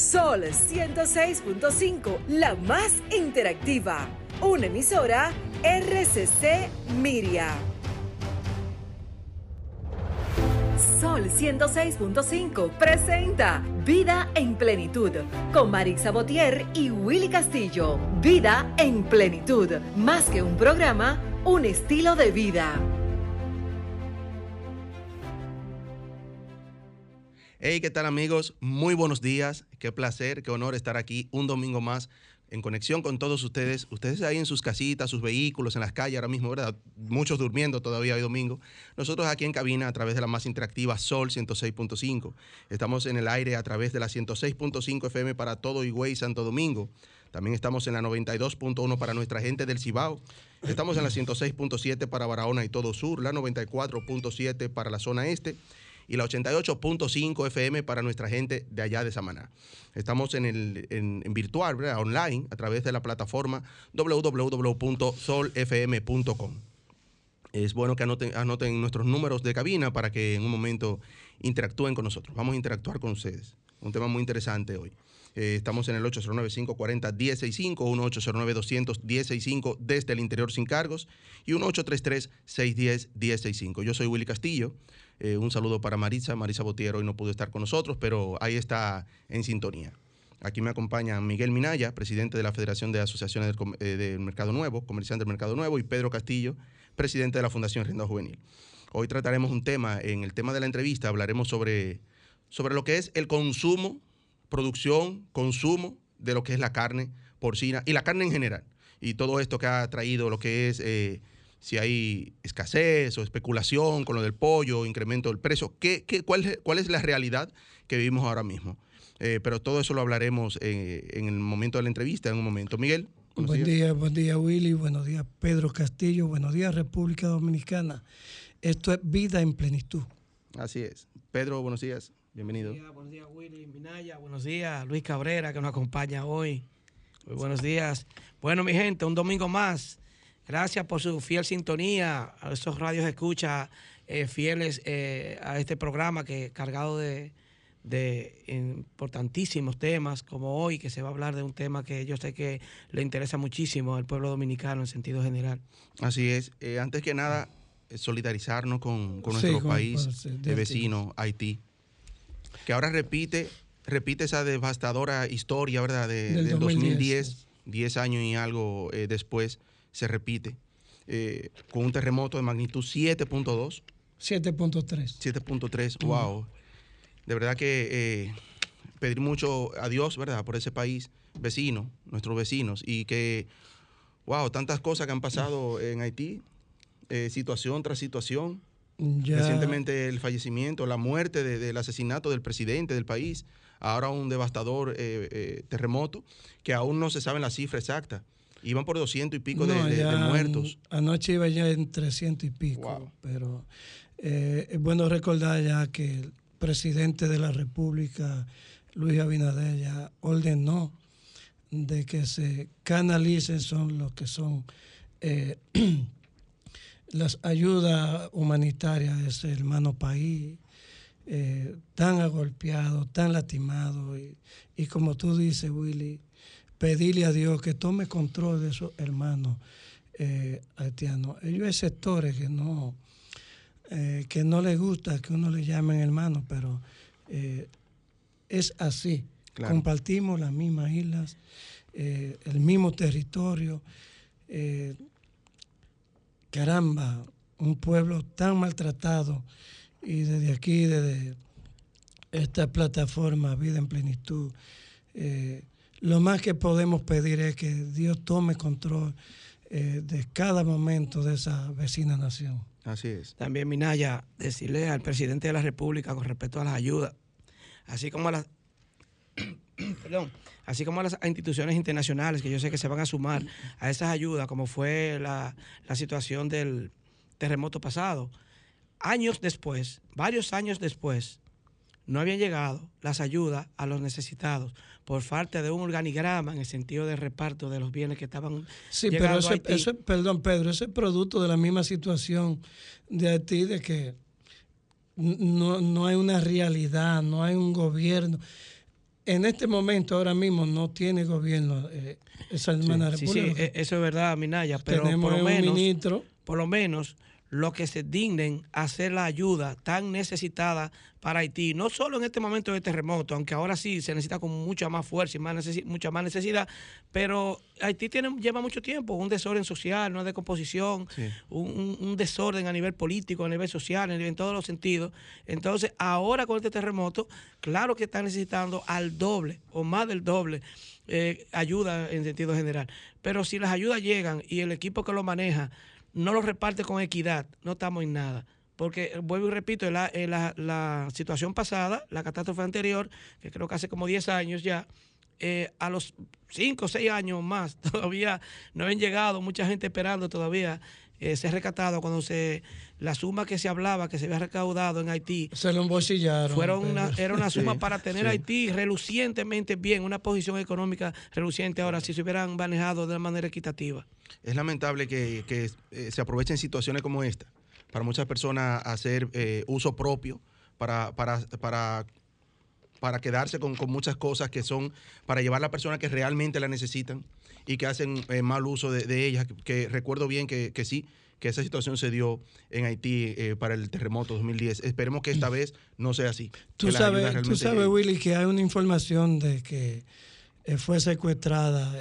Sol 106.5, la más interactiva. Una emisora RCC Miria. Sol 106.5 presenta Vida en Plenitud con Marix Sabotier y Willy Castillo. Vida en Plenitud, más que un programa, un estilo de vida. Hey, ¿qué tal amigos? Muy buenos días. Qué placer, qué honor estar aquí un domingo más en conexión con todos ustedes. Ustedes ahí en sus casitas, sus vehículos, en las calles ahora mismo, ¿verdad? Muchos durmiendo todavía hoy domingo. Nosotros aquí en cabina a través de la más interactiva Sol 106.5. Estamos en el aire a través de la 106.5 FM para todo Higüey Santo Domingo. También estamos en la 92.1 para nuestra gente del Cibao. Estamos en la 106.7 para Barahona y todo sur, la 94.7 para la zona este y la 88.5 FM para nuestra gente de allá de Samaná. Estamos en, el, en, virtual, online, a través de la plataforma www.solfm.com. Es bueno que anoten, anoten nuestros números de cabina para que en un momento interactúen con nosotros. Vamos a interactuar con ustedes. Un tema muy interesante hoy. Eh, estamos en el 809-540-1065, 1-809-200-1065 desde el interior sin cargos y 1-833-610-1065. Yo soy Willy Castillo. Eh, un saludo para Marisa. Marisa Botiero hoy no pudo estar con nosotros, pero ahí está en sintonía. Aquí me acompaña Miguel Minaya, presidente de la Federación de Asociaciones del, eh, Mercado Nuevo, comerciante del Mercado Nuevo, y Pedro Castillo, presidente de la Fundación Renda Juvenil. Hoy trataremos un tema, en el tema de la entrevista hablaremos sobre, sobre lo que es el consumo, producción, consumo de lo que es la carne porcina y la carne en general. Y todo esto que ha traído lo que es eh, si hay escasez o especulación con lo del pollo, incremento del precio, ¿qué, qué, cuál, es la realidad que vivimos ahora mismo? Eh, pero todo eso lo hablaremos eh, en el momento de la entrevista, en un momento. Miguel. Buen día, buen día Willy, buenos días Pedro Castillo, buenos días República Dominicana. Esto es vida en plenitud. Así es. Pedro, buenos días, bienvenido. Buenos días, buenos días Willy, Minaya, buenos días Luis Cabrera que nos acompaña hoy. Muy buenos días. Bueno, mi gente, un domingo más Gracias por su fiel sintonía, a esos radios escucha eh, fieles eh, a este programa que cargado de, importantísimos temas, como hoy, que se va a hablar de un tema que yo sé que le interesa muchísimo al pueblo dominicano en sentido general. Así es. Eh, antes que nada, solidarizarnos con, nuestro país de vecino, Haití, que ahora repite, repite esa devastadora historia, ¿verdad? De, del, 2010, 10 años y algo después se repite eh, con un terremoto de magnitud 7.2. 7.3. 7.3, wow. De verdad que eh, pedir mucho a Dios, ¿verdad? Por ese país vecino, nuestros vecinos, y que, wow, tantas cosas que han pasado en Haití, eh, situación tras situación. Recientemente el fallecimiento, la muerte del asesinato del presidente del país, ahora un devastador terremoto que aún no se sabe la cifra exacta. Iban por 200 y pico de, muertos. Anoche iba ya en 300 y pico, pero eh, es bueno recordar ya que el presidente de la República, Luis Abinader, ya ordenó de que se canalicen son los que son eh, las ayudas humanitarias de ese hermano país, eh, tan agolpeado, tan lastimado, y, y como tú dices, Willy, pedirle a Dios que tome control de esos hermanos eh, haitianos. Ellos hay sectores que no, eh, que no les gusta que uno le llame hermano, pero eh, es así. Compartimos las mismas islas, el mismo territorio. caramba, un pueblo tan maltratado y desde aquí, desde esta plataforma Vida en Plenitud, lo más que podemos pedir es que Dios tome control eh, de cada momento de esa vecina nación. Así es. También, Minaya, decirle al presidente de la República con respecto a las ayudas, así como a las, perdón, así como a las instituciones internacionales que yo sé que se van a sumar a esas ayudas, como fue la, la situación del terremoto pasado. Años después, varios años después, no habían llegado las ayudas a los necesitados por falta de un organigrama en el sentido de reparto de los bienes que estaban sí pero eso, perdón Pedro ese es producto de la misma situación de Haití de que no, hay una realidad no hay un gobierno. En este momento, ahora mismo, no tiene gobierno eh, esa hermana sí, Sí, e, eso es verdad, Minaya, pero por lo menos, ministro. Por lo menos los que se dignen a hacer la ayuda tan necesitada para Haití, no solo en este momento de terremoto, aunque ahora sí se necesita con mucha más fuerza y más mucha más necesidad, pero Haití tiene, lleva mucho tiempo, un desorden social, una decomposición, un, desorden a nivel político, a nivel social, en, todos los sentidos. Entonces, ahora con este terremoto, claro que están necesitando al doble o más del doble eh, ayuda en sentido general. Pero si las ayudas llegan y el equipo que lo maneja no lo reparte con equidad, no estamos en nada. Porque, vuelvo y repito, en la, situación pasada, la catástrofe anterior, que creo que hace como 10 años ya, eh, a los 5 o 6 años más, todavía no habían llegado, mucha gente esperando todavía eh, ser rescatado cuando se la suma que se hablaba que se había recaudado en Haití se lo embolsillaron fueron era una suma para tener Haití relucientemente bien una posición económica reluciente ahora si se hubieran manejado de manera equitativa. Es lamentable que, eh, se aprovechen situaciones como esta para muchas personas hacer eh, uso propio para, para, para, para quedarse con, muchas cosas que son para llevar a las personas que realmente la necesitan y que hacen eh, mal uso de, ellas. Que, recuerdo bien que, sí, que esa situación se dio en Haití para el terremoto 2010. Esperemos que esta mm. vez no sea así. Tú sabes, tú sabes Willy, que hay una información de que fue secuestrada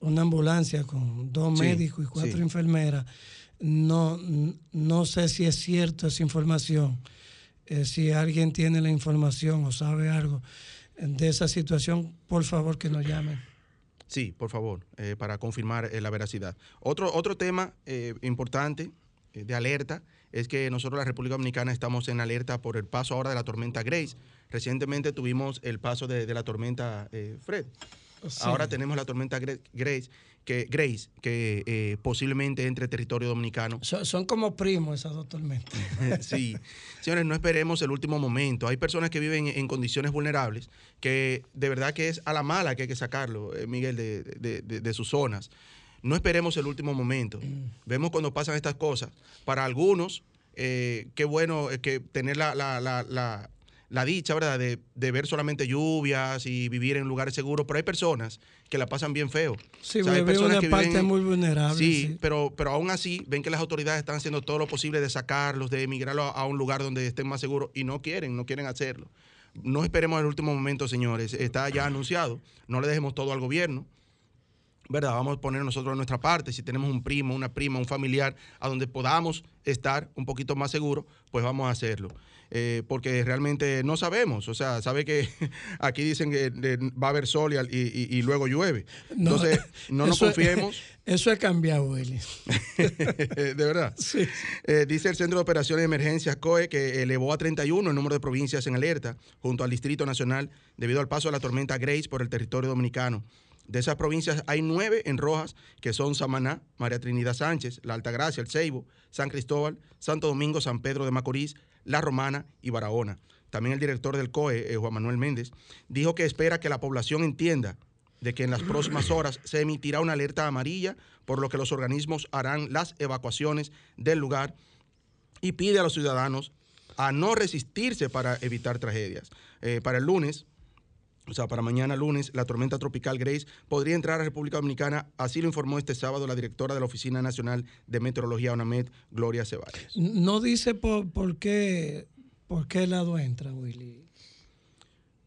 una ambulancia con dos médicos y cuatro enfermeras. No, no sé si es cierto esa información. Eh, si alguien tiene la información o sabe algo de esa situación, por favor que nos llamen. Sí, por favor, eh, para confirmar eh, la veracidad. Otro, otro tema importante de alerta es que nosotros, la República Dominicana, estamos en alerta por el paso ahora de la tormenta Grace. Recientemente tuvimos el paso de, de la tormenta Fred. Ahora tenemos la tormenta Grace, que, Grace, que eh, posiblemente entre territorio dominicano. Son, como primos esas dos tormentas. sí. Señores, no esperemos el último momento. Hay personas que viven en condiciones vulnerables que de verdad que es a la mala que hay que sacarlo, eh, Miguel, de, sus zonas. No esperemos el último momento. Mm. Vemos cuando pasan estas cosas. Para algunos, eh, qué bueno que tener la, la dicha, ¿verdad?, de, ver solamente lluvias y vivir en lugares seguros, pero hay personas que la pasan bien feo. Sí, hay personas que parte muy vulnerable. Sí, Pero, pero aún así ven que las autoridades están haciendo todo lo posible de sacarlos, de emigrarlos a, un lugar donde estén más seguros y no quieren, no quieren hacerlo. No esperemos el último momento, señores. Está ya anunciado. No le dejemos todo al gobierno. ¿verdad? Vamos a poner nosotros a nuestra parte. Si tenemos un primo, una prima, un familiar a donde podamos estar un poquito más seguros, pues vamos a hacerlo. Eh, porque realmente no sabemos. O sea, sabe que aquí dicen que va a haber sol y, luego llueve. Entonces, no, nos confiemos. eso ha cambiado, Willy. de verdad. Sí. Eh, dice el Centro de Operaciones de Emergencias COE que elevó a 31 el número de provincias en alerta junto al Distrito Nacional debido al paso de la tormenta Grace por el territorio dominicano. De esas provincias hay nueve en rojas, que son Samaná, María Trinidad Sánchez, La Altagracia, El Ceibo, San Cristóbal, Santo Domingo, San Pedro de Macorís, La Romana y Barahona. También el director del COE, eh, Juan Manuel Méndez, dijo que espera que la población entienda de que en las próximas horas se emitirá una alerta amarilla, por lo que los organismos harán las evacuaciones del lugar y pide a los ciudadanos a no resistirse para evitar tragedias. Eh, para el lunes, o sea, para mañana lunes, la tormenta tropical Grace podría entrar a República Dominicana, así lo informó este sábado la directora de la Oficina Nacional de Meteorología UNAMED, Gloria Ceballos. No dice por, por qué por qué lado entra, Willy.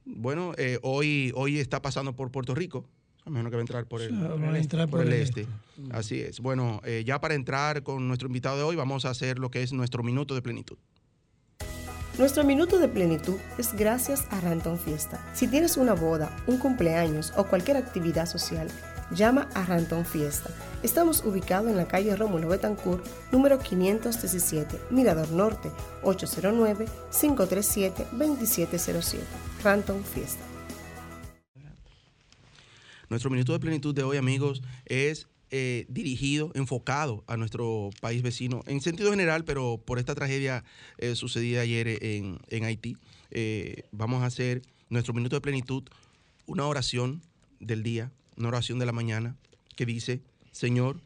Bueno, eh, hoy, hoy está pasando por Puerto Rico, a menos que va a entrar por el, por el, este. este. Así es. Bueno, eh, ya para entrar con nuestro invitado de hoy, vamos a hacer lo que es nuestro minuto de plenitud. Nuestro minuto de plenitud es gracias a Ranton Fiesta. Si tienes una boda, un cumpleaños o cualquier actividad social, llama a Ranton Fiesta. Estamos ubicados en la calle Rómulo Betancourt, número 517, Mirador Norte, 809-537-2707. Ranton Fiesta. Nuestro minuto de plenitud de hoy, amigos, es eh, dirigido, enfocado a nuestro país vecino, en sentido general, pero por esta tragedia eh, sucedida ayer en, Haití, eh, vamos a hacer nuestro minuto de plenitud, una oración del día, una oración de la mañana, que dice, Señor,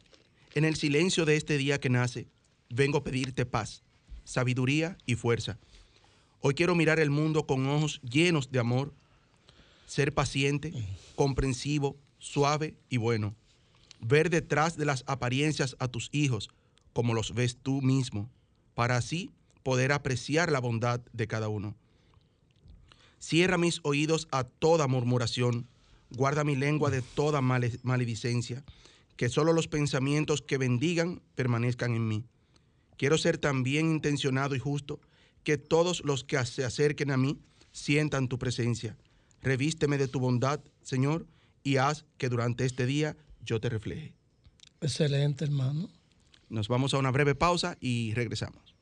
en el silencio de este día que nace, vengo a pedirte paz, sabiduría y fuerza. Hoy quiero mirar el mundo con ojos llenos de amor, ser paciente, comprensivo, suave y bueno. Ver detrás de las apariencias a tus hijos como los ves tú mismo, para así poder apreciar la bondad de cada uno. Cierra mis oídos a toda murmuración, guarda mi lengua de toda maledicencia, que solo los pensamientos que bendigan permanezcan en mí. Quiero ser tan bien intencionado y justo que todos los que se acerquen a mí sientan tu presencia. Revísteme de tu bondad, Señor, y haz que durante este día yo te refleje. Excelente, hermano. Nos vamos a una breve pausa y regresamos.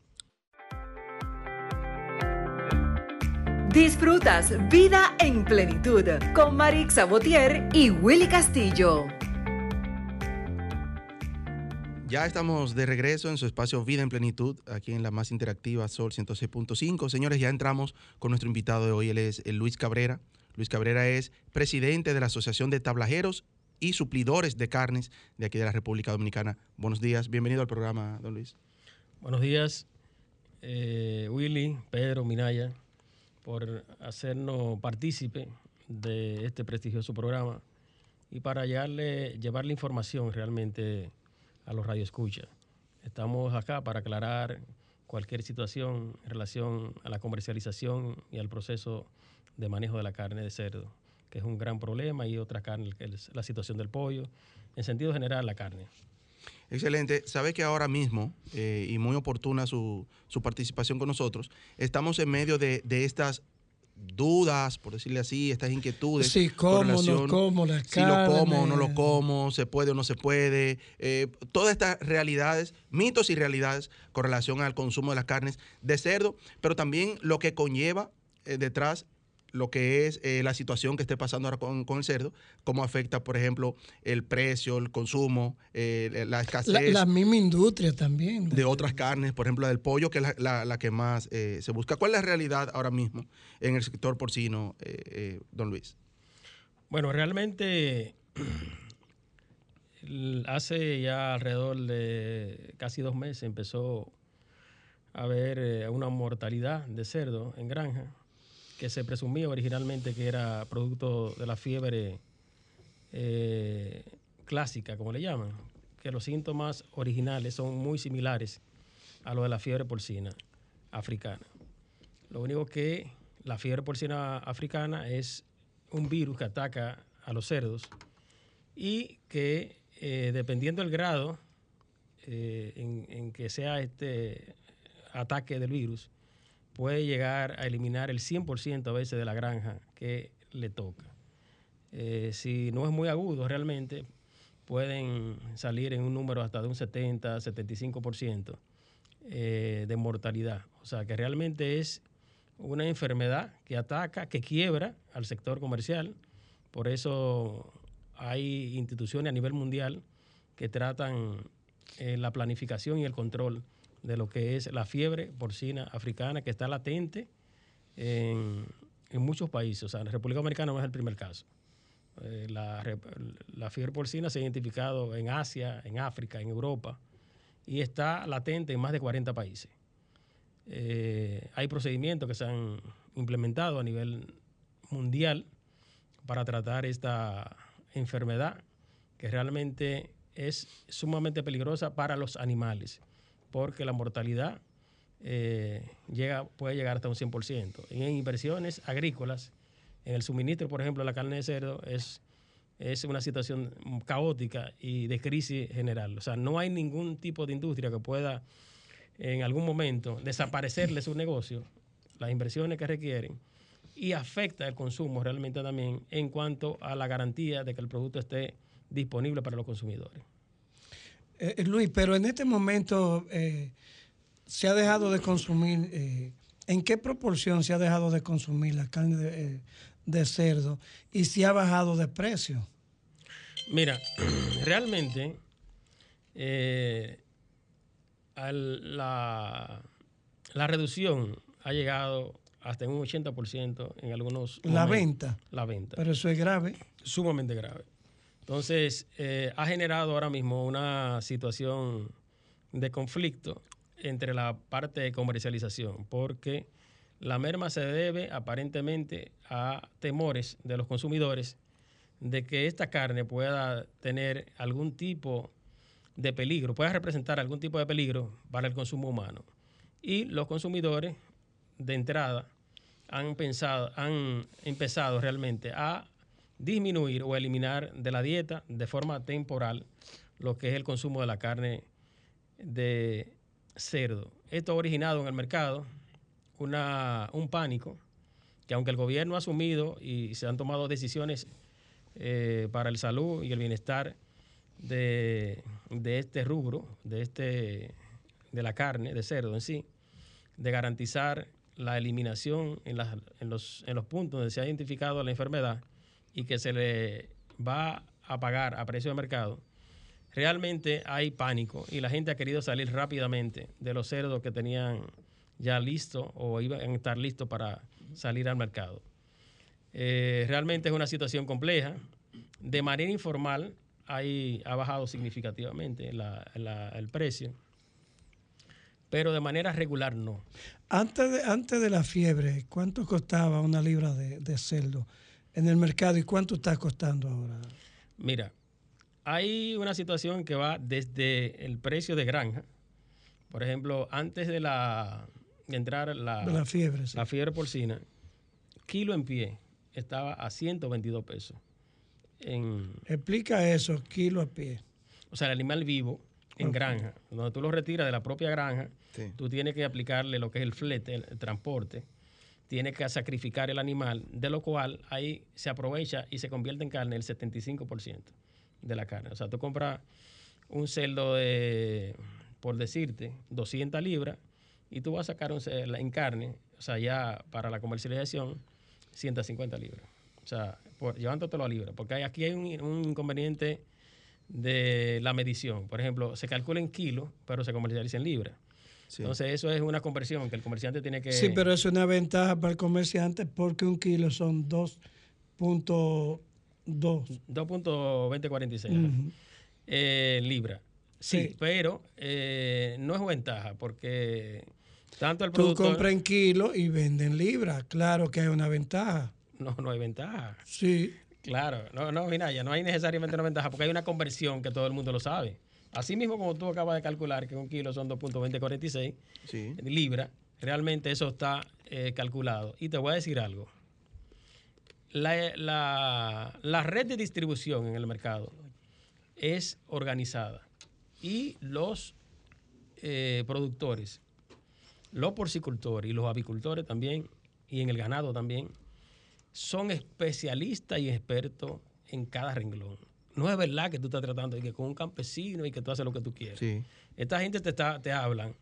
Disfrutas Vida en Plenitud con Marix Sabotier y Willy Castillo. Ya estamos de regreso en su espacio Vida en Plenitud, aquí en la más interactiva Sol 106.5. Señores, ya entramos con nuestro invitado de hoy, él es Luis Cabrera. Luis Cabrera es presidente de la Asociación de Tablajeros y Suplidores de Carnes de aquí de la República Dominicana. Buenos días, bienvenido al programa, don Luis. Buenos días, eh, Willy, Pedro, Minaya, por hacernos partícipe de este prestigioso programa y para llevarle, llevarle información realmente a los radioescuchas. Estamos acá para aclarar cualquier situación en relación a la comercialización y al proceso de manejo de la carne de cerdo, que es un gran problema, y otra carne, que es la situación del pollo, en sentido general la carne. Excelente. Sabe que ahora mismo, eh, y muy oportuna su, participación con nosotros, estamos en medio de, de estas dudas, por decirle así, estas inquietudes. Sí, cómo, no como la Si lo como o no lo como, se puede o no se puede. Eh, todas estas realidades, mitos y realidades con relación al consumo de las carnes de cerdo, pero también lo que conlleva eh, detrás lo que es eh, la situación que esté pasando ahora con, el cerdo, cómo afecta, por ejemplo, el precio, el consumo, eh, la escasez. La, misma industria también. De otras carnes, por ejemplo, la del pollo, que es la, que más eh, se busca. ¿Cuál es la realidad ahora mismo en el sector porcino, don Luis? Bueno, realmente hace ya alrededor de casi dos meses empezó a haber una mortalidad de cerdo en granja que se presumía originalmente que era producto de la fiebre eh, clásica, como le llaman, que los síntomas originales son muy similares a los de la fiebre porcina africana. Lo único que la fiebre porcina africana es un virus que ataca a los cerdos y que eh, dependiendo del grado eh, en, en, que sea este ataque del virus, puede llegar a eliminar el 100% a veces de la granja que le toca. Eh, si no es muy agudo realmente, pueden salir en un número hasta de un 70, 75% eh, de mortalidad. O sea que realmente es una enfermedad que ataca, que quiebra al sector comercial. Por eso hay instituciones a nivel mundial que tratan eh, la planificación y el control de lo que es la fiebre porcina africana, que está latente en, muchos países. O sea, en la República Dominicana no es el primer caso. Eh, la, fiebre porcina se ha identificado en Asia, en África, en Europa, y está latente en más de 40 países. Eh, hay procedimientos que se han implementado a nivel mundial para tratar esta enfermedad que realmente es sumamente peligrosa para los animales porque la mortalidad eh, llega, puede llegar hasta un 100%. En inversiones agrícolas, en el suministro, por ejemplo, la carne de cerdo, es, es una situación caótica y de crisis general. O sea, no hay ningún tipo de industria que pueda en algún momento desaparecerle su negocio, las inversiones que requieren, y afecta el consumo realmente también en cuanto a la garantía de que el producto esté disponible para los consumidores. Eh, eh, Luis, pero en este momento eh, se ha dejado de consumir, ¿en qué proporción se ha dejado de consumir la carne de, cerdo y si ha bajado de precio? Mira, realmente la, la, reducción ha llegado hasta un 80% en algunos La venta. La venta. Pero eso es grave. Sumamente grave. Entonces, eh, ha generado ahora mismo una situación de conflicto entre la parte de comercialización, porque La merma se debe aparentemente a temores de los consumidores de que esta carne pueda tener algún tipo de peligro, pueda representar algún tipo de peligro para el consumo humano. Y los consumidores de entrada han pensado, han empezado realmente a disminuir o eliminar de la dieta de forma temporal lo que es el consumo de la carne de cerdo. Esto ha originado en el mercado una, un pánico que aunque el gobierno ha asumido y se han tomado decisiones eh, para el salud y el bienestar de, este rubro, de, este, de la carne, de cerdo en sí, de garantizar la eliminación en, en, los, en los puntos donde se ha identificado la enfermedad y que se le va a pagar a precio de mercado, realmente hay pánico y la gente ha querido salir rápidamente de los cerdos que tenían ya listos o iban a estar listos para salir al mercado. Eh, realmente es una situación compleja. De manera informal hay, ha bajado significativamente el precio, pero de manera regular no. Antes de, antes de la fiebre, ¿cuánto costaba una libra de, de cerdo en el mercado y cuánto está costando ahora? Mira, hay una situación que va desde el precio de granja. Por ejemplo, antes de la de entrar la, la fiebre, la fiebre porcina, kilo en pie estaba a 122 pesos. Explica eso, kilo a pie. O sea, el animal vivo en granja, donde tú lo retiras de la propia granja, tú tienes que aplicarle lo que es el flete, el, transporte, tienes que sacrificar el animal, de lo cual ahí se aprovecha y se convierte en carne el 75% de la carne. O sea, tú compras un cerdo de, por decirte, 200 libras y tú vas a sacar un, en carne, o sea, ya para la comercialización, 150 libras. O sea, llevándotelo a libra. Porque aquí hay un, inconveniente de la medición. Por ejemplo, se calcula en kilos, pero se comercializa en libras. Entonces, eso es una conversión que el comerciante tiene que. Sí, pero es una ventaja para el comerciante porque un kilo son 2.2. 2.2046 eh, libras. Sí, pero eh, no es ventaja porque tanto el productor... Tú compras en kilo y venden libras. Claro que hay una ventaja. No, no hay ventaja. Sí. Claro, no, no, mira, ya no hay necesariamente una ventaja porque hay una conversión que todo el mundo lo sabe. Así mismo como tú acabas de calcular que un kilo son 2.2046 sí. libras, realmente eso está eh, calculado. Y te voy a decir algo. La, la, red de distribución en el mercado es organizada y los eh, productores, los porcicultores y los avicultores también, y en el ganado también, son especialistas y expertos en cada renglón. No es verdad que tú estás tratando de que con un campesino y que tú haces lo que tú quieres. Esta gente te, está, te hablan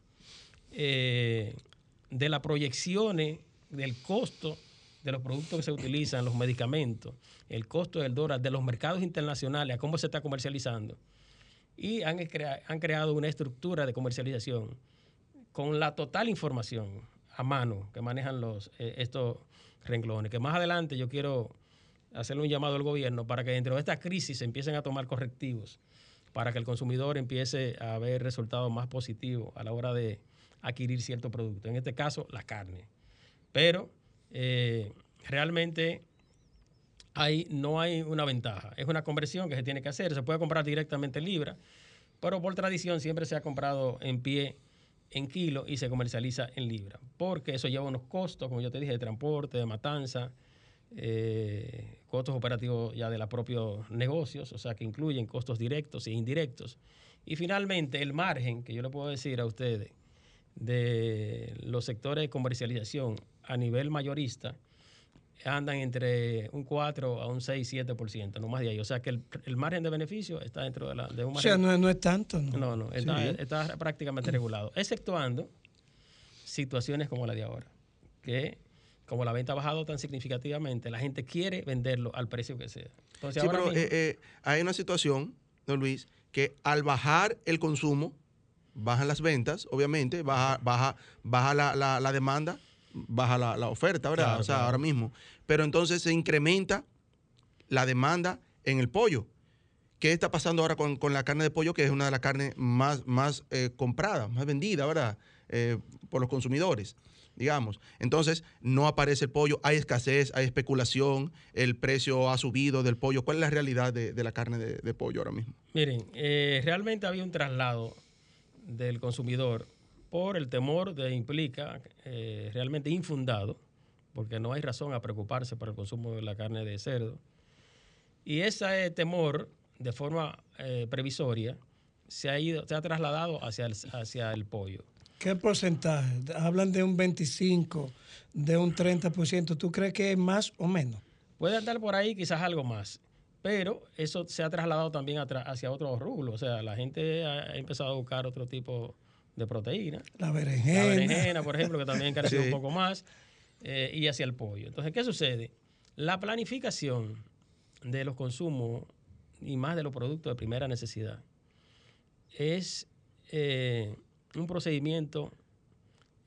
eh, de las proyecciones del costo de los productos que se utilizan, los medicamentos, el costo del dólar, de los mercados internacionales, a cómo se está comercializando. Y han, han creado una estructura de comercialización con la total información a mano que manejan los, eh, estos renglones. Que más adelante yo quiero hacerle un llamado al gobierno para que dentro de esta crisis se empiecen a tomar correctivos para que el consumidor empiece a ver resultados más positivos a la hora de adquirir cierto producto. En este caso, la carne. Pero eh, realmente hay, no hay una ventaja. Es una conversión que se tiene que hacer. Se puede comprar directamente en libra, pero por tradición siempre se ha comprado en pie en kilo y se comercializa en libra, porque eso lleva unos costos, como yo te dije, de transporte, de matanza, eh, costos operativos ya de los propios negocios, o sea, que incluyen costos directos e indirectos. Y finalmente, el margen que yo le puedo decir a ustedes de los sectores de comercialización a nivel mayorista, andan entre un 4 a un 6, 7%, no más de ahí. O sea que el, margen de beneficio está dentro de, la, de un margen. O sea, no, es tanto. No, no, está, prácticamente regulado, exceptuando situaciones como la de ahora, que como la venta ha bajado tan significativamente, la gente quiere venderlo al precio que sea. Entonces, sí, pero eh, eh, hay una situación, don Luis, que al bajar el consumo, bajan las ventas, obviamente, baja, baja, baja la, la demanda baja la, oferta, ¿verdad? o sea, ahora mismo. Pero entonces se incrementa la demanda en el pollo. ¿Qué está pasando ahora con, la carne de pollo, que es una de las carnes más, más eh, compradas, más vendidas, ¿verdad? Por los consumidores. Digamos. Entonces, no aparece el pollo, hay escasez, hay especulación, el precio ha subido del pollo. ¿Cuál es la realidad de, la carne de, pollo ahora mismo? Miren, eh, realmente había un traslado del consumidor por el temor de implica eh, realmente infundado, porque no hay razón a preocuparse por el consumo de la carne de cerdo. Y ese temor, de forma eh, previsoria, se ha, ido, se ha trasladado hacia hacia el pollo. ¿Qué porcentaje? Hablan de un 25, de un 30%. ¿Tú crees que es más o menos? Puede andar por ahí quizás algo más, pero eso se ha trasladado también hacia otros rubros. O sea, la gente ha empezado a buscar otro tipo de proteína. La berenjena. La berenjena, por ejemplo, que también encareció un poco más, eh, y hacia el pollo. Entonces, ¿qué sucede? La planificación de los consumos y más de los productos de primera necesidad es eh, un procedimiento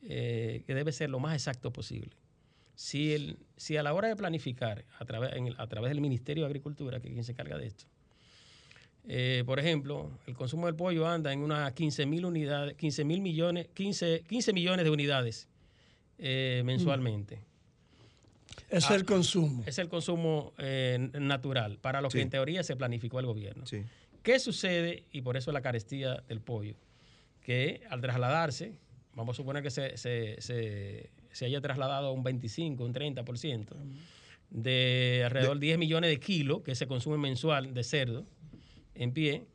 eh, que debe ser lo más exacto posible. Si, el, si a la hora de planificar a través, a través del Ministerio de Agricultura, que es quien se encarga de esto, eh, por ejemplo, el consumo del pollo anda en unas 15 mil unidades, 15 mil millones, 15, 15 millones de unidades eh, mensualmente. Es el ah, consumo. Es el consumo natural, para lo que en teoría se planificó el gobierno. ¿Qué sucede? Y por eso la carestía del pollo que al trasladarse, vamos a suponer que se, se, haya trasladado a un 25, un 30%, de alrededor de 10 millones de kilos que se consume mensual de cerdo en pie.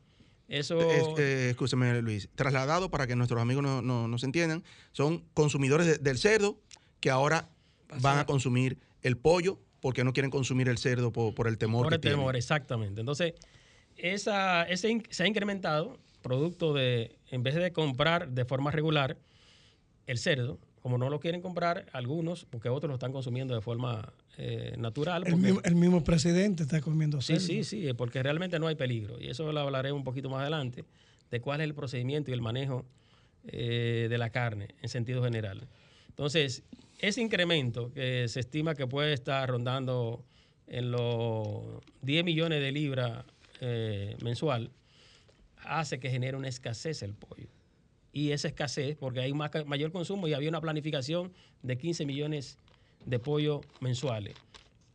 Eso. Eh, escúcheme, Luis. Trasladado, para que nuestros amigos no, no, nos entiendan, son consumidores del cerdo que ahora van a consumir el pollo porque no quieren consumir el cerdo por, el temor. Por el temor, exactamente. Entonces, esa, ese se ha incrementado producto de, en vez de comprar de forma regular el cerdo, como no lo quieren comprar algunos, porque otros lo están consumiendo de forma eh, natural. El mismo, presidente está comiendo cerdo. Sí, sí, sí, porque realmente no hay peligro. Y eso lo hablaré un poquito más adelante, de cuál es el procedimiento y el manejo eh, de la carne en sentido general. Entonces, ese incremento que se estima que puede estar rondando en los 10 millones de libras eh, mensual, hace que genere una escasez el pollo. Y esa escasez, porque hay mayor consumo y había una planificación de 15 millones de pollo mensuales,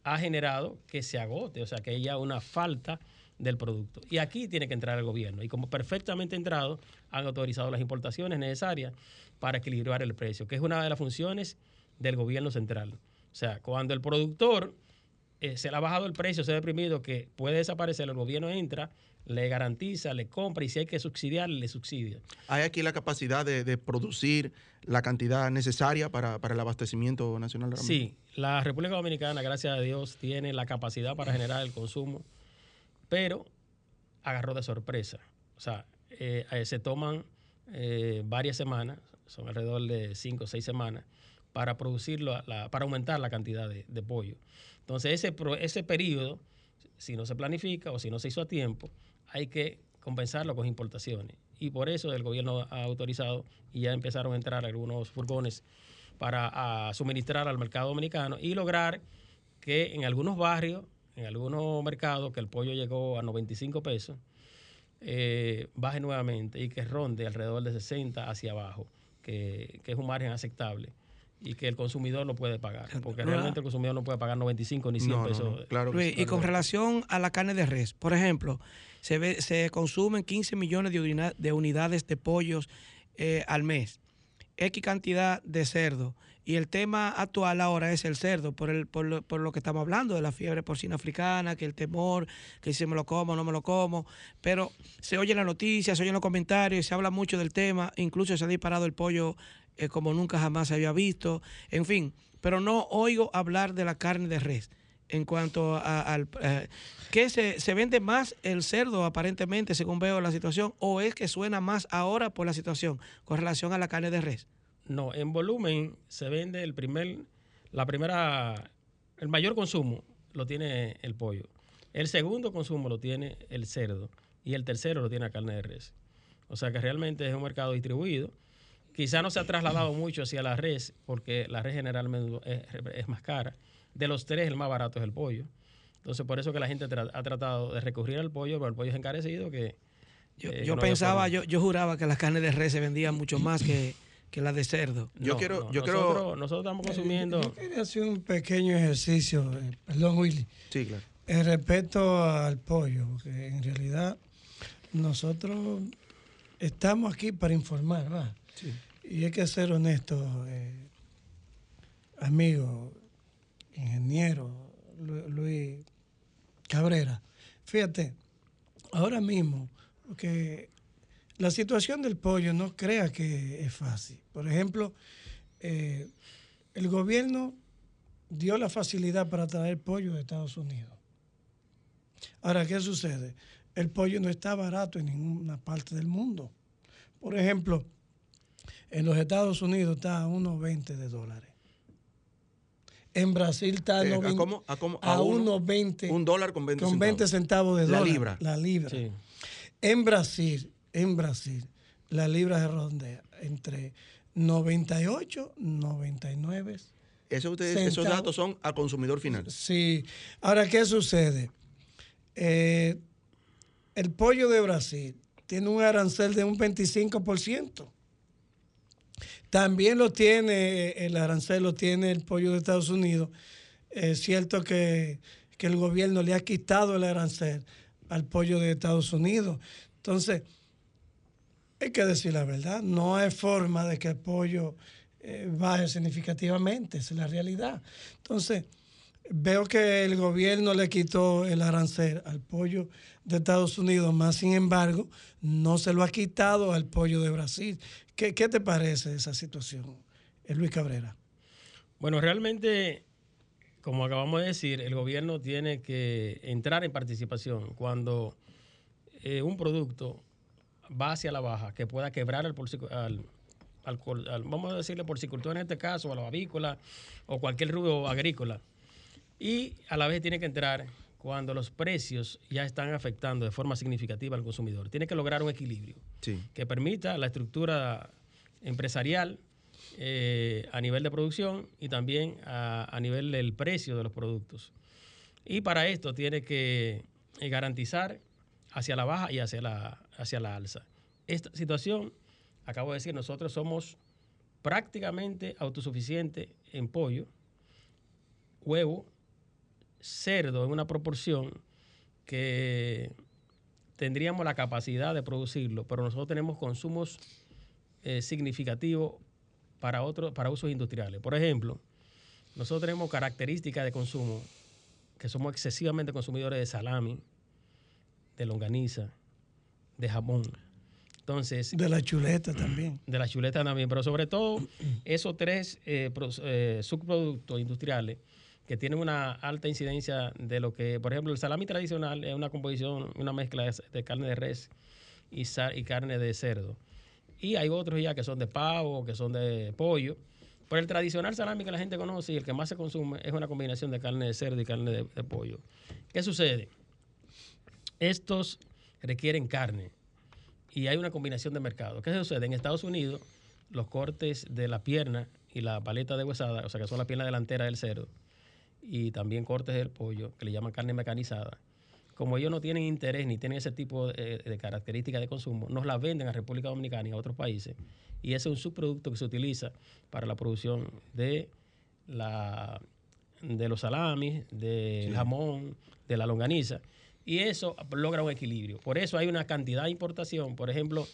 ha generado que se agote, o sea, que haya una falta del producto. Y aquí tiene que entrar el gobierno. Y como perfectamente entrado, han autorizado las importaciones necesarias para equilibrar el precio, que es una de las funciones del gobierno central. O sea, cuando el productor eh, se le ha bajado el precio, se ha deprimido, que puede desaparecer, el gobierno entra, le garantiza, le compra y si hay que subsidiar, le subsidia. ¿Hay aquí la capacidad de, producir la cantidad necesaria para, el abastecimiento nacional? Sí, la República Dominicana, gracias a Dios, tiene la capacidad para generar el consumo, pero agarró de sorpresa. O sea, eh, eh, se toman varias semanas, son alrededor de cinco o seis semanas, para producirlo, para aumentar la cantidad de pollo. Entonces, ese, ese periodo, si no se planifica o si no se hizo a tiempo, hay que compensarlo con importaciones. Y por eso el gobierno ha autorizado y ya empezaron a entrar algunos furgones para suministrar al mercado dominicano y lograr que en algunos barrios, en algunos mercados, que el pollo llegó a 95 pesos, eh, baje nuevamente y que ronde alrededor de 60 hacia abajo, que, que es un margen aceptable y que el consumidor no puede pagar, porque realmente el consumidor no puede pagar 95 ni 100 pesos. claro y con relación a la carne de res, por ejemplo, se, ve, se consumen 15 millones de, de unidades de pollos eh, al mes, X cantidad de cerdo. Y el tema actual ahora es el cerdo, por, el, por, lo, por lo que estamos hablando de la fiebre porcina africana, que el temor, que si me lo como, no me lo como. Pero se oye en la noticia, se oye en los comentarios, se habla mucho del tema, incluso se ha disparado el pollo eh, como nunca jamás se había visto, en fin, pero no oigo hablar de la carne de res. En cuanto al... Eh, ¿Qué se, se vende más el cerdo aparentemente, según veo la situación, o es que suena más ahora por la situación con relación a la carne de res? No, en volumen se vende el primer, la primera, el mayor consumo lo tiene el pollo. El segundo consumo lo tiene el cerdo y el tercero lo tiene la carne de res. O sea que realmente es un mercado distribuido Quizá no se ha trasladado mucho hacia la res, porque la res generalmente es, más cara. De los tres, el más barato es el pollo. Entonces, por eso que la gente ha tratado de recurrir al pollo, pero el pollo es encarecido que... Yo, eh, pensaba, yo, yo juraba que las carnes de res se vendían mucho más que, que la de cerdo. Yo quiero, no, yo nosotros, quiero, nosotros estamos Yo consumiendo. quería hacer un pequeño ejercicio, eh, perdón Willy, sí, claro. en respecto al pollo, porque en realidad nosotros estamos aquí para informar, ¿va? Sí. Y hay que ser honesto, eh, amigo, ingeniero Lu- Luis Cabrera. Fíjate, ahora mismo, que la situación del pollo no crea que es fácil. Por ejemplo, eh, el gobierno dio la facilidad para traer pollo de Estados Unidos. Ahora, ¿qué sucede? El pollo no está barato en ninguna parte del mundo. Por ejemplo, en los Estados Unidos está a unos 20 de dólares. En Brasil está a, Eh, ¿a 90 cómo? ¿A cómo? a A uno- unos 20, Un dólar con 20 con 20 centavos de La dólar. libra. La libra. Sí. En Brasil, en Brasil, la libra se redondea entre 98, 99. Eso ustedes, esos datos son al consumidor final. Sí. Ahora, ¿qué sucede? Eh, el pollo de Brasil tiene un arancel de un 25%. También lo tiene, el arancel lo tiene el pollo de Estados Unidos. Es cierto que, que el gobierno le ha quitado el arancel al pollo de Estados Unidos. Entonces, hay que decir la verdad, no hay forma de que el pollo eh, baje significativamente, esa es la realidad. Entonces, veo que el gobierno le quitó el arancel al pollo de Estados Unidos, más sin embargo, no se lo ha quitado al pollo de Brasil. ¿Qué, te parece esa situación, eh, Luis Cabrera? Bueno, realmente, como acabamos de decir, el gobierno tiene que entrar en participación cuando eh, un producto va hacia la baja, que pueda quebrar porcicu- al, al- vamos a decirle porcicultor en este caso, a la avícola o cualquier rubro agrícola. Y a la vez tiene que entrar cuando los precios ya están afectando de forma significativa al consumidor. Tiene que lograr un equilibrio Sí. que permita la estructura empresarial eh, a nivel de producción y también a, a nivel del precio de los productos. Y para esto tiene que eh, garantizar hacia la baja y hacia la, hacia la alza. Esta situación, acabo de decir, nosotros somos prácticamente autosuficientes en pollo, huevo, cerdo en una proporción que tendríamos la capacidad de producirlo, pero nosotros tenemos consumos eh, significativos para, otros para usos industriales. Por ejemplo, nosotros tenemos características de consumo que somos excesivamente consumidores de salami, de longaniza, de jamón. Entonces, De la chuleta también. de la chuleta también, pero sobre todo esos tres eh, eh, subproductos industriales que tienen una alta incidencia de lo que, por ejemplo, el salami tradicional es una composición, una mezcla de, carne de res y, sa- y carne de cerdo. Y hay otros ya que son de pavo, que son de pollo. Pero el tradicional salami que la gente conoce y el que más se consume es una combinación de carne de cerdo y carne de, de pollo. ¿Qué sucede? Estos requieren carne y hay una combinación de mercado. ¿Qué sucede? En Estados Unidos, los cortes de la pierna y la paleta de huesada, o sea, que son la pierna delantera del cerdo, y también cortes del pollo, que le llaman carne mecanizada, como ellos no tienen interés ni tienen ese tipo de, de características de consumo, nos la venden a República Dominicana y a otros países. Y ese es un subproducto que se utiliza para la producción de, la, de los salamis, del jamón, de la longaniza. Y eso logra un equilibrio. Por eso hay una cantidad de importación. Por ejemplo,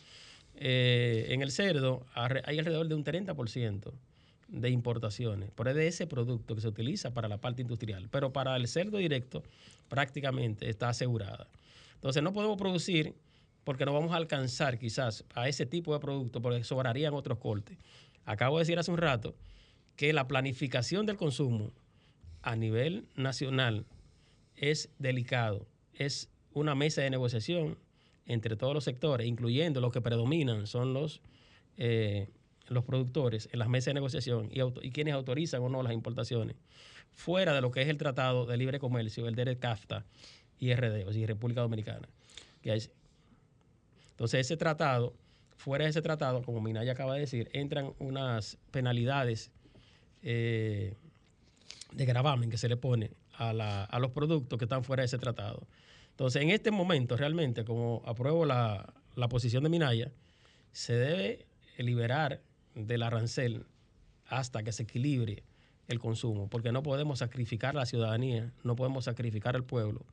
eh, en el cerdo hay alrededor de un 30% de importaciones, pero es de ese producto que se utiliza para la parte industrial. Pero para el cerdo directo prácticamente está asegurada. Entonces no podemos producir porque no vamos a alcanzar quizás a ese tipo de producto porque sobrarían otros cortes. Acabo de decir hace un rato que la planificación del consumo a nivel nacional es delicado. Es una mesa de negociación entre todos los sectores, incluyendo los que predominan son los, eh, los productores en las mesas de negociación y, auto- quienes autorizan o no las importaciones, fuera de lo que es el Tratado de Libre Comercio, el de CAFTA y RD, o sea, República Dominicana. Entonces, ese tratado, fuera de ese tratado, como Minaya acaba de decir, entran unas penalidades eh, de gravamen que se le pone a, los productos que están fuera de ese tratado. Entonces, en este momento, realmente, como apruebo la posición de Minaya, se debe liberar del arancel hasta que se equilibre el consumo, porque no podemos sacrificar la ciudadanía, no podemos sacrificar al pueblo.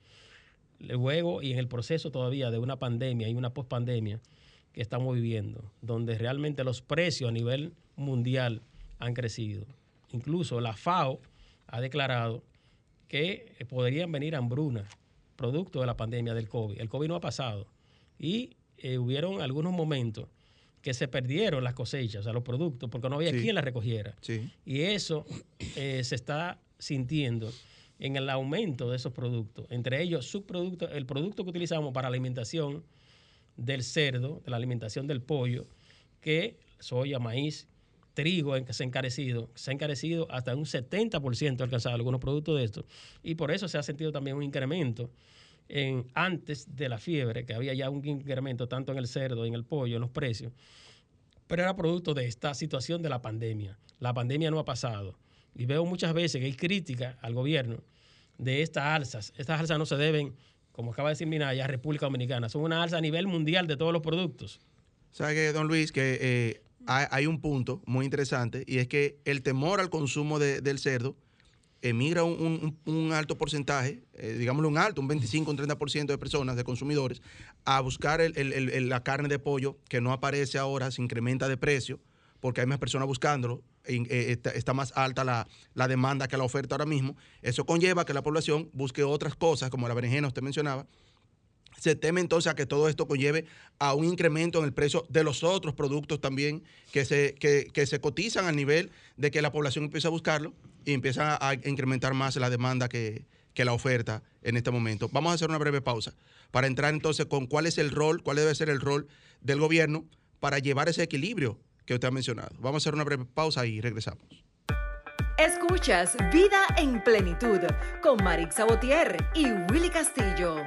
Luego y en el proceso todavía de una pandemia y una pospandemia que estamos viviendo, donde realmente los precios a nivel mundial han crecido. Incluso la FAO ha declarado que podrían venir hambrunas producto de la pandemia del COVID. El COVID no ha pasado y eh, hubieron algunos momentos que se perdieron las cosechas, o sea, los productos, porque no había quien las recogiera. Y eso eh, se está sintiendo en el aumento de esos productos, entre ellos subproductos, el producto que utilizamos para alimentación del cerdo, de la alimentación del pollo, que soya, maíz, trigo se ha encarecido, se ha encarecido hasta un 70% alcanzado algunos productos de estos. Y por eso se ha sentido también un incremento en, antes de la fiebre, que había ya un incremento tanto en el cerdo, en el pollo, en los precios, pero era producto de esta situación de la pandemia. La pandemia no ha pasado. Y veo muchas veces que hay crítica al gobierno de estas alzas. Estas alzas no se deben, como acaba de decir Minaya, a República Dominicana. Son una alza a nivel mundial de todos los productos. ¿Sabe que, don Luis, que eh, hay, un punto muy interesante y es que el temor al consumo del cerdo emigra un, alto porcentaje, eh, digámoslo un alto, un 25, un 30% de personas, de consumidores, a buscar la carne de pollo que no aparece ahora, se incrementa de precio, porque hay más personas buscándolo, eh, está, más alta la, la, demanda que la oferta ahora mismo. Eso conlleva que la población busque otras cosas, como la berenjena usted mencionaba, se teme entonces a que todo esto conlleve a un incremento en el precio de los otros productos también que se, que, se cotizan al nivel de que la población empieza a buscarlo y empieza a incrementar más la demanda que, la oferta en este momento. Vamos a hacer una breve pausa para entrar entonces con cuál es el rol, cuál debe ser el rol del gobierno para llevar ese equilibrio que usted ha mencionado. Vamos a hacer una breve pausa y regresamos. Escuchas Vida en Plenitud con Marix Sabotier y Willy Castillo.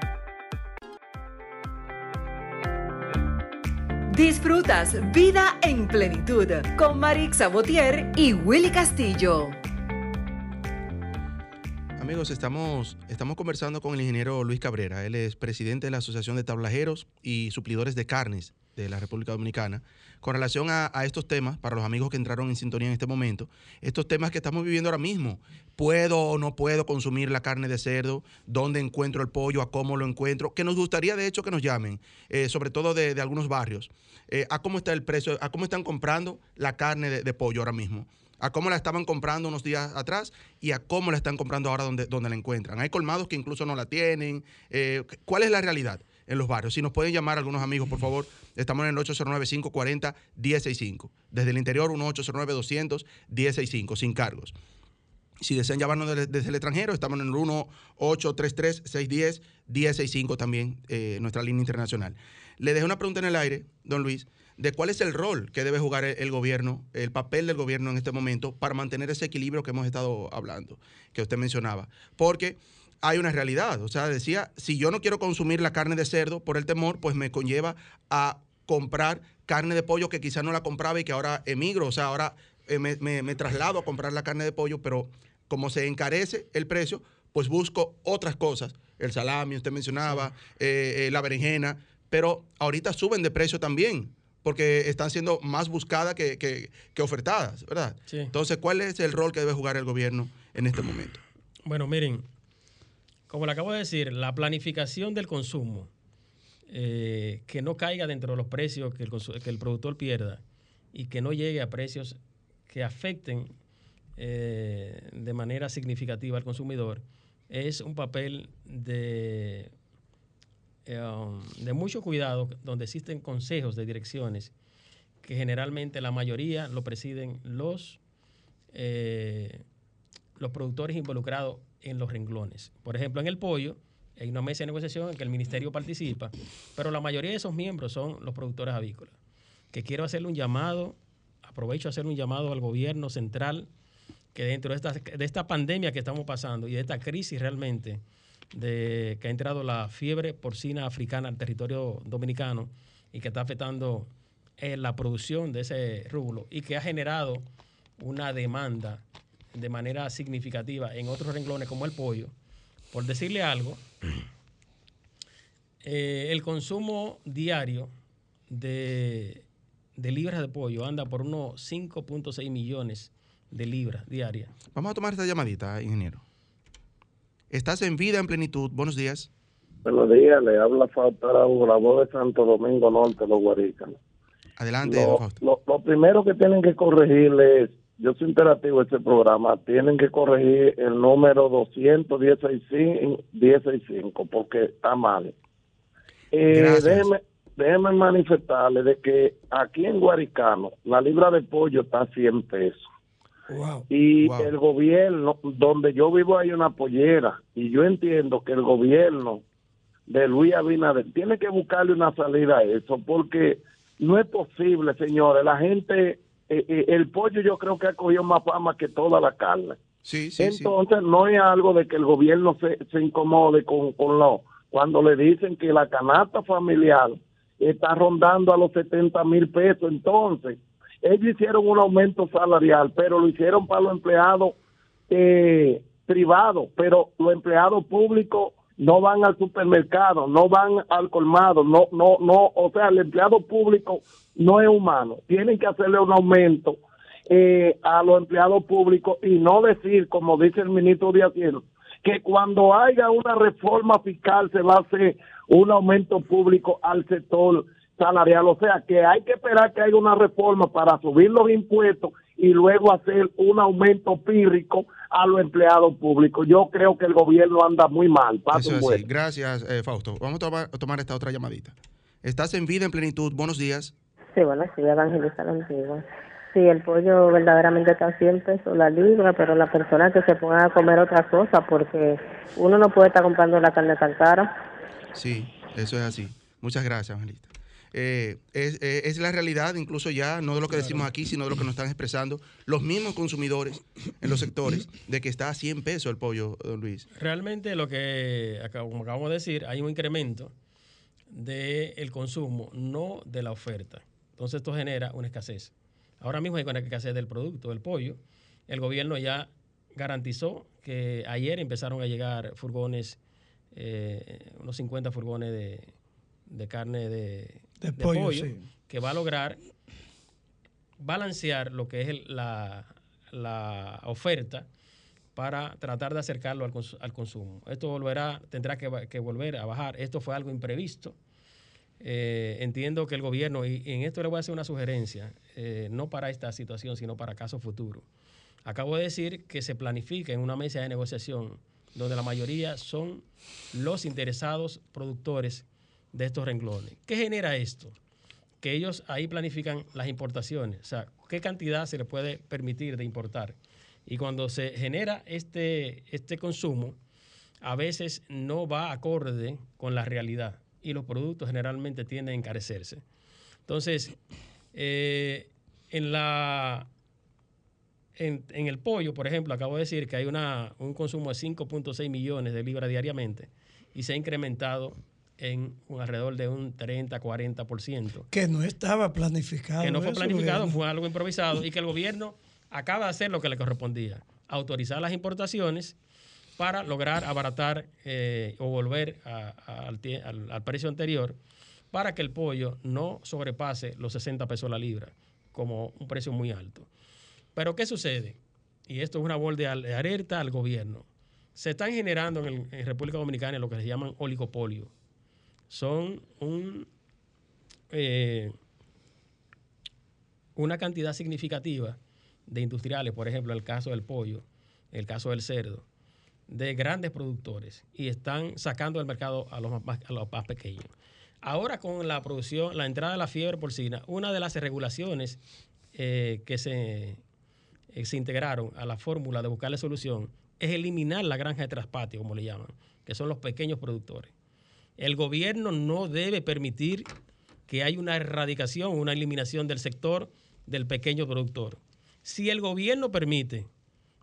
Disfrutas Vida en Plenitud con Marix Sabotier y Willy Castillo. Amigos, estamos, estamos conversando con el ingeniero Luis Cabrera. Él es presidente de la Asociación de Tablajeros y Suplidores de Carnes de la República Dominicana. Con relación a, estos temas, para los amigos que entraron en sintonía en este momento, estos temas que estamos viviendo ahora mismo. ¿Puedo o no puedo consumir la carne de cerdo? ¿Dónde encuentro el pollo? ¿A cómo lo encuentro? Que nos gustaría, de hecho, que nos llamen, eh, sobre todo de, algunos barrios, eh, a cómo está el precio, a cómo están comprando la carne de, pollo ahora mismo a cómo la estaban comprando unos días atrás y a cómo la están comprando ahora donde, donde la encuentran. Hay colmados que incluso no la tienen. Eh, ¿Cuál es la realidad en los barrios? Si nos pueden llamar algunos amigos, por favor, Estamos en el 809-540-1065. Desde el interior, 1-809-200-1065, sin cargos. Si desean llamarnos desde, el extranjero, estamos en el 1-833-610-1065 también, eh, nuestra línea internacional. Le dejé una pregunta en el aire, don Luis, de cuál es el rol que debe jugar el, gobierno, el papel del gobierno en este momento para mantener ese equilibrio que hemos estado hablando, que usted mencionaba. Porque hay una realidad, o sea, decía, si yo no quiero consumir la carne de cerdo por el temor, pues me conlleva a comprar carne de pollo que quizás no la compraba y que ahora emigro, o sea, ahora eh, me, traslado a comprar la carne de pollo, pero como se encarece el precio, pues busco otras cosas, el salami, usted mencionaba, eh, eh, la berenjena, pero ahorita suben de precio también, porque están siendo más buscadas que, ofertadas, ¿verdad? Entonces, ¿cuál es el rol que debe jugar el gobierno en este momento? Bueno, miren, como le acabo de decir, la planificación del consumo eh, que no caiga dentro de los precios que el, que el, productor pierda y que no llegue a precios que afecten eh, de manera significativa al consumidor, es un papel de, de mucho cuidado, donde existen consejos de direcciones que generalmente la mayoría lo presiden los, los productores involucrados en los renglones. Por ejemplo, en el pollo, hay una mesa de negociación en que el ministerio participa, pero la mayoría de esos miembros son los productores avícolas. Que quiero hacerle un llamado, aprovecho a hacerle un llamado al gobierno central, que dentro de esta, de esta pandemia que estamos pasando y de esta crisis realmente de que ha entrado la fiebre porcina africana al territorio dominicano y que está afectando eh, la producción de ese rublo y que ha generado una demanda de manera significativa en otros renglones como el pollo, por decirle algo, eh, el consumo diario de, de libras de pollo anda por unos 5.6 millones de libras diarias. Vamos a tomar esta llamadita, ingeniero. Estás en vida en plenitud. Buenos días. Buenos días, le habla Araújo, la voz de Santo Domingo Norte, los Guaricanos. Adelante, Lo, Fausto. lo- lo primero que tienen que corregirle es, yo soy interactivo este programa, tienen que corregir el número 200 porque está mal. Eh, déjeme manifestarle de que aquí en Guaricano la libra de pollo está a 100 pesos. Wow. Y Wow. el gobierno, donde yo vivo hay una pollera, y yo entiendo que el gobierno de Luis Abinader tiene que buscarle una salida a eso, porque no es posible, señores, la gente, eh, eh, el pollo yo creo que ha cogido más fama que toda la carne. Sí, sí, sí. Entonces no es algo de que el gobierno se, se incomode con, con lo, cuando le dicen que la canasta familiar está rondando a los 70 mil pesos, entonces ellos hicieron un aumento salarial, pero lo hicieron para los empleados eh, privados, pero los empleados públicos no van al supermercado, no van al colmado, no, no, no, o sea, el empleado público no es humano, tienen que hacerle un aumento eh, a los empleados públicos y no decir, como dice el ministro de Hacienda, que cuando haya una reforma fiscal se va a hacer un aumento público al sector salarial. O sea, que hay que esperar que haya una reforma para subir los impuestos y luego hacer un aumento pírrico a los empleados públicos. Yo creo que el gobierno anda muy mal. Eso es así. bueno. Gracias, eh, Fausto. Vamos a tomar, a tomar esta otra llamadita. Estás en vida en plenitud. Buenos días. Sí, bueno, sí, evangelizar la antigua. Sí, el pollo verdaderamente está a 100 pesos la libra, pero la persona que se ponga a comer otra cosa, porque uno no puede estar comprando la carne tan cara. Sí, eso es así. Muchas gracias, Angelita. Eh, es, eh, es la realidad, incluso ya, no de lo que decimos aquí, sino de lo que nos están expresando los mismos consumidores en los sectores, de que está a 100 pesos el pollo, don Luis. Realmente lo que, como acabamos de decir, hay un incremento del consumo, no de la oferta. Entonces esto genera una escasez. Ahora mismo hay una escasez del producto, del pollo. El gobierno ya garantizó que ayer empezaron a llegar furgones, eh, unos 50 furgones de, de carne de, De pollo, sí. que va a lograr balancear lo que es el- la, la oferta para tratar de acercarlo al, cons- al consumo. Esto volverá, tendrá que, volver a bajar. Esto fue algo imprevisto. Eh, entiendo que el gobierno, y, y en esto le voy a hacer una sugerencia, eh, no para esta situación, sino para casos futuros. Acabo de decir que se planifica en una mesa de negociación donde la mayoría son los interesados productores de estos renglones. ¿Qué genera esto? Que ellos ahí planifican las importaciones, o sea, qué cantidad se les puede permitir de importar. Y cuando se genera este, este consumo, a veces no va acorde con la realidad y los productos generalmente tienden a encarecerse. Entonces, eh, en, la, en, en el pollo, por ejemplo, acabo de decir que hay una, un consumo de 5.6 millones de libras diariamente y se ha incrementado en un alrededor de un 30-40%. Que no estaba planificado. Que no fue planificado, fue algo improvisado y que el gobierno acaba de hacer lo que le correspondía, autorizar las importaciones para lograr abaratar eh, o volver a- a- al, tie- al- al precio anterior para que el pollo no sobrepase los 60 pesos la libra como un precio muy alto. Pero ¿qué sucede? Y esto es una voz de al- de alerta al gobierno. Se están generando en, el- en República Dominicana lo que se llaman oligopolios. Son eh, una cantidad significativa de industriales, por ejemplo, el caso del pollo, el caso del cerdo, de grandes productores y están sacando del mercado a los más, a los más pequeños. Ahora con la producción, la entrada de la fiebre porcina, una de las regulaciones eh, que se, eh, se integraron a la fórmula de buscarle solución es eliminar la granja de traspatio, como le llaman, que son los pequeños productores. El gobierno no debe permitir que haya una erradicación, una eliminación del sector del pequeño productor. Si el gobierno permite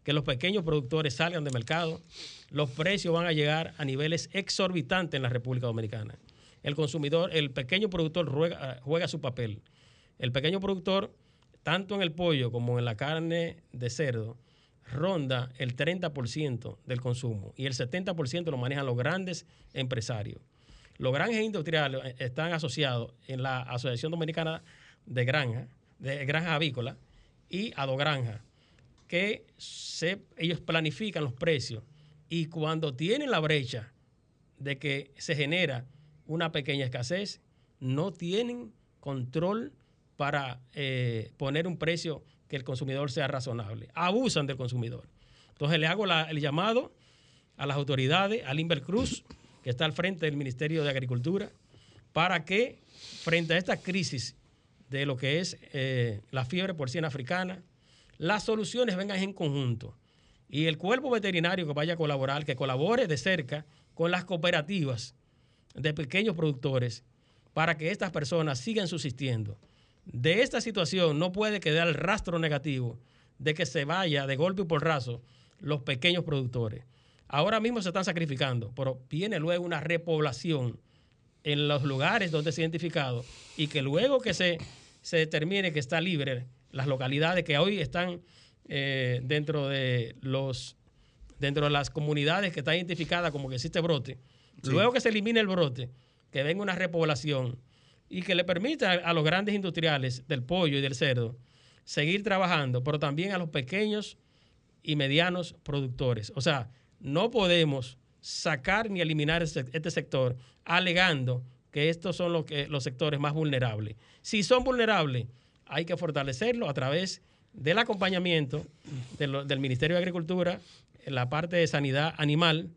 que los pequeños productores salgan del mercado, los precios van a llegar a niveles exorbitantes en la República Dominicana. El consumidor, el pequeño productor juega, juega su papel. El pequeño productor, tanto en el pollo como en la carne de cerdo, ronda el 30% del consumo y el 70% lo manejan los grandes empresarios. Los grandes industriales eh, están asociados en la Asociación Dominicana de granja, de granja avícola y adogranja, que ellos planifican los precios y cuando tienen la brecha de que se genera una pequeña escasez, no tienen control para eh, poner un precio que el consumidor sea razonable. Abusan del consumidor. Entonces le hago el llamado a las autoridades, al Inver Cruz, que está al frente del Ministerio de Agricultura, para que frente a esta crisis de lo que es eh, la fiebre porcina africana, las soluciones vengan en conjunto. Y el cuerpo veterinario que vaya a colaborar, que colabore de cerca con las cooperativas de pequeños productores para que estas personas sigan subsistiendo. De esta situación no puede quedar el rastro negativo de que se vaya de golpe y por raso los pequeños productores. Ahora mismo se están sacrificando, pero viene luego una repoblación en los lugares donde se ha identificado y que luego que se, se determine que está libre las localidades que hoy están eh, dentro de los dentro de las comunidades que están identificadas como que existe brote, luego que se elimine el brote, que venga una repoblación y que le permita a los grandes industriales del pollo y del cerdo seguir trabajando, pero también a los pequeños y medianos productores. O sea, no podemos sacar ni eliminar este sector alegando que estos son los, sectores más vulnerables. Si son vulnerables, hay que fortalecerlo a través del acompañamiento del Ministerio de Agricultura, en la parte de sanidad animal,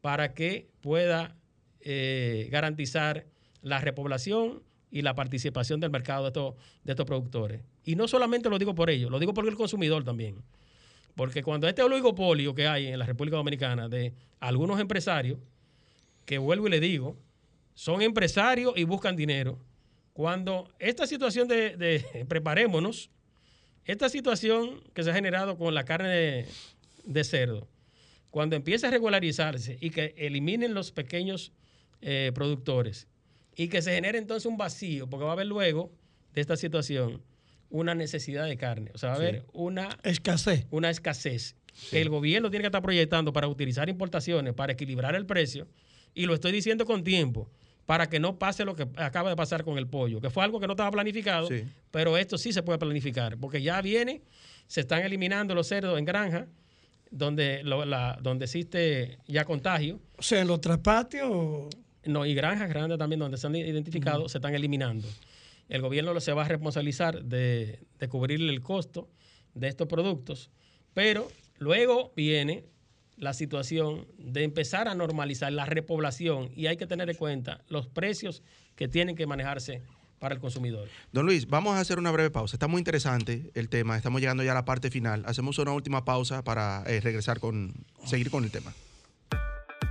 para que pueda eh, garantizar la repoblación y la participación del mercado de estos, de estos productores. Y no solamente lo digo por ellos, lo digo por el consumidor también. Porque cuando este oligopolio que hay en la República Dominicana de algunos empresarios, que vuelvo y le digo, son empresarios y buscan dinero, cuando esta situación de, preparémonos, esta situación que se ha generado con la carne de, cerdo, cuando empiece a regularizarse y que eliminen los pequeños eh, productores y que se genere entonces un vacío, porque va a haber luego de esta situación una necesidad de carne, o sea, va a haber una escasez. Una escasez. El gobierno tiene que estar proyectando para utilizar importaciones, para equilibrar el precio, y lo estoy diciendo con tiempo para que no pase lo que acaba de pasar con el pollo, que fue algo que no estaba planificado, pero esto sí se puede planificar, porque ya viene, se están eliminando los cerdos en granja, donde, donde existe ya contagio. O sea, en los traspatios. No, y granjas grandes también donde se han identificado, se están eliminando. El gobierno se va a responsabilizar de, de cubrirle el costo de estos productos, pero luego viene la situación de empezar a normalizar la repoblación y hay que tener en cuenta los precios que tienen que manejarse para el consumidor. Don Luis, vamos a hacer una breve pausa. Está muy interesante el tema, estamos llegando ya a la parte final. Hacemos una última pausa para eh, regresar con, seguir con el tema.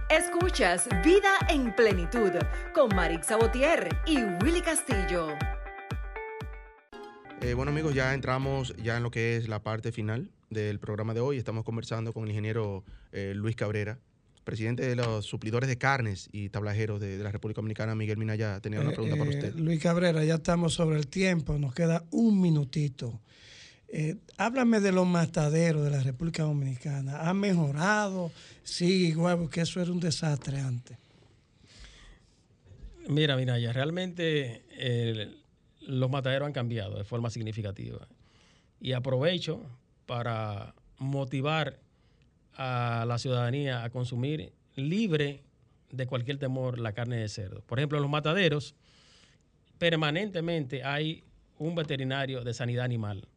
Escuchas Vida en Plenitud con Marix Sabotier y Willy Castillo. Eh, bueno amigos, ya entramos ya en lo que es la parte final del programa de hoy. Estamos conversando con el ingeniero eh, Luis Cabrera, presidente de los suplidores de carnes y tablajeros de, la República Dominicana. Miguel Minaya tenía una eh, pregunta para usted. Luis Cabrera, ya estamos sobre el tiempo, nos queda un minutito. háblame de los mataderos de la República Dominicana. ¿Ha mejorado? Sí, igual, porque eso era un desastre antes. Mira, Minaya, realmente los mataderos han cambiado de forma significativa. Y aprovecho para motivar a la ciudadanía a consumir libre de cualquier temor la carne de cerdo. Por ejemplo, en los mataderos, permanentemente hay un veterinario de sanidad animal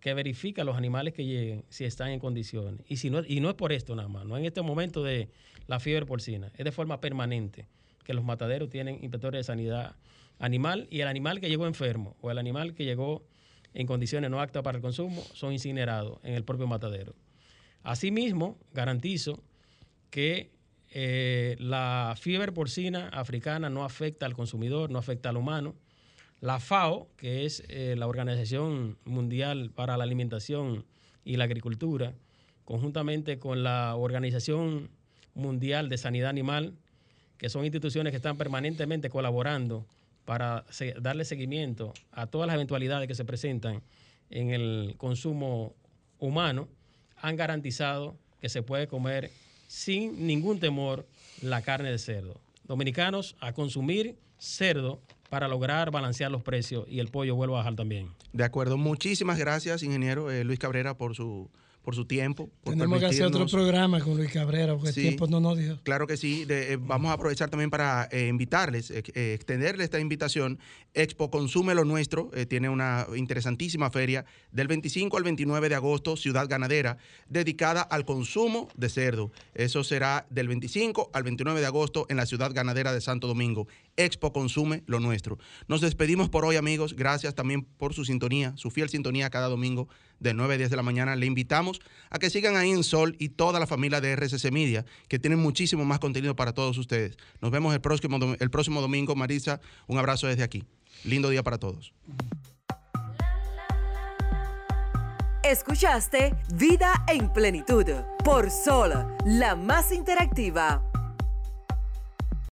que verifica los animales que lleguen si están en condiciones. Y, si no, y no es por esto nada más, no en este momento de la fiebre porcina, es de forma permanente que los mataderos tienen inspectores de sanidad animal y el animal que llegó enfermo o el animal que llegó en condiciones no aptas para el consumo son incinerados en el propio matadero. Asimismo, garantizo que eh, la fiebre porcina africana no afecta al consumidor, no afecta al humano. La FAO, que es eh, la Organización Mundial para la Alimentación y la Agricultura, conjuntamente con la Organización Mundial de Sanidad Animal, que son instituciones que están permanentemente colaborando para darle seguimiento a todas las eventualidades que se presentan en el consumo humano, han garantizado que se puede comer sin ningún temor la carne de cerdo. Dominicanos a consumir cerdo para lograr balancear los precios y el pollo vuelva a bajar también. De acuerdo. Muchísimas gracias, ingeniero eh, Luis Cabrera, por su por su tiempo. Tenemos que hacer otro programa con Luis Cabrera, porque el tiempo no nos dio. Claro que sí. Eh, vamos a aprovechar también para eh, invitarles, eh, extenderle esta invitación. Expo Consume lo Nuestro tiene una interesantísima feria del 25 al 29 de agosto, Ciudad Ganadera, dedicada al consumo de cerdo. Eso será del 25 al 29 de agosto en la Ciudad Ganadera de Santo Domingo. Expo Consume lo Nuestro. Nos despedimos por hoy, amigos. Gracias también por su sintonía, su fiel sintonía cada domingo de 9 a 10 de la mañana. Le invitamos a que sigan ahí en Sol y toda la familia de RCC Media, que tienen muchísimo más contenido para todos ustedes. Nos vemos el próximo, el próximo domingo. Marisa, un abrazo desde aquí. Lindo día para todos. Escuchaste Vida en Plenitud por Sol, la más interactiva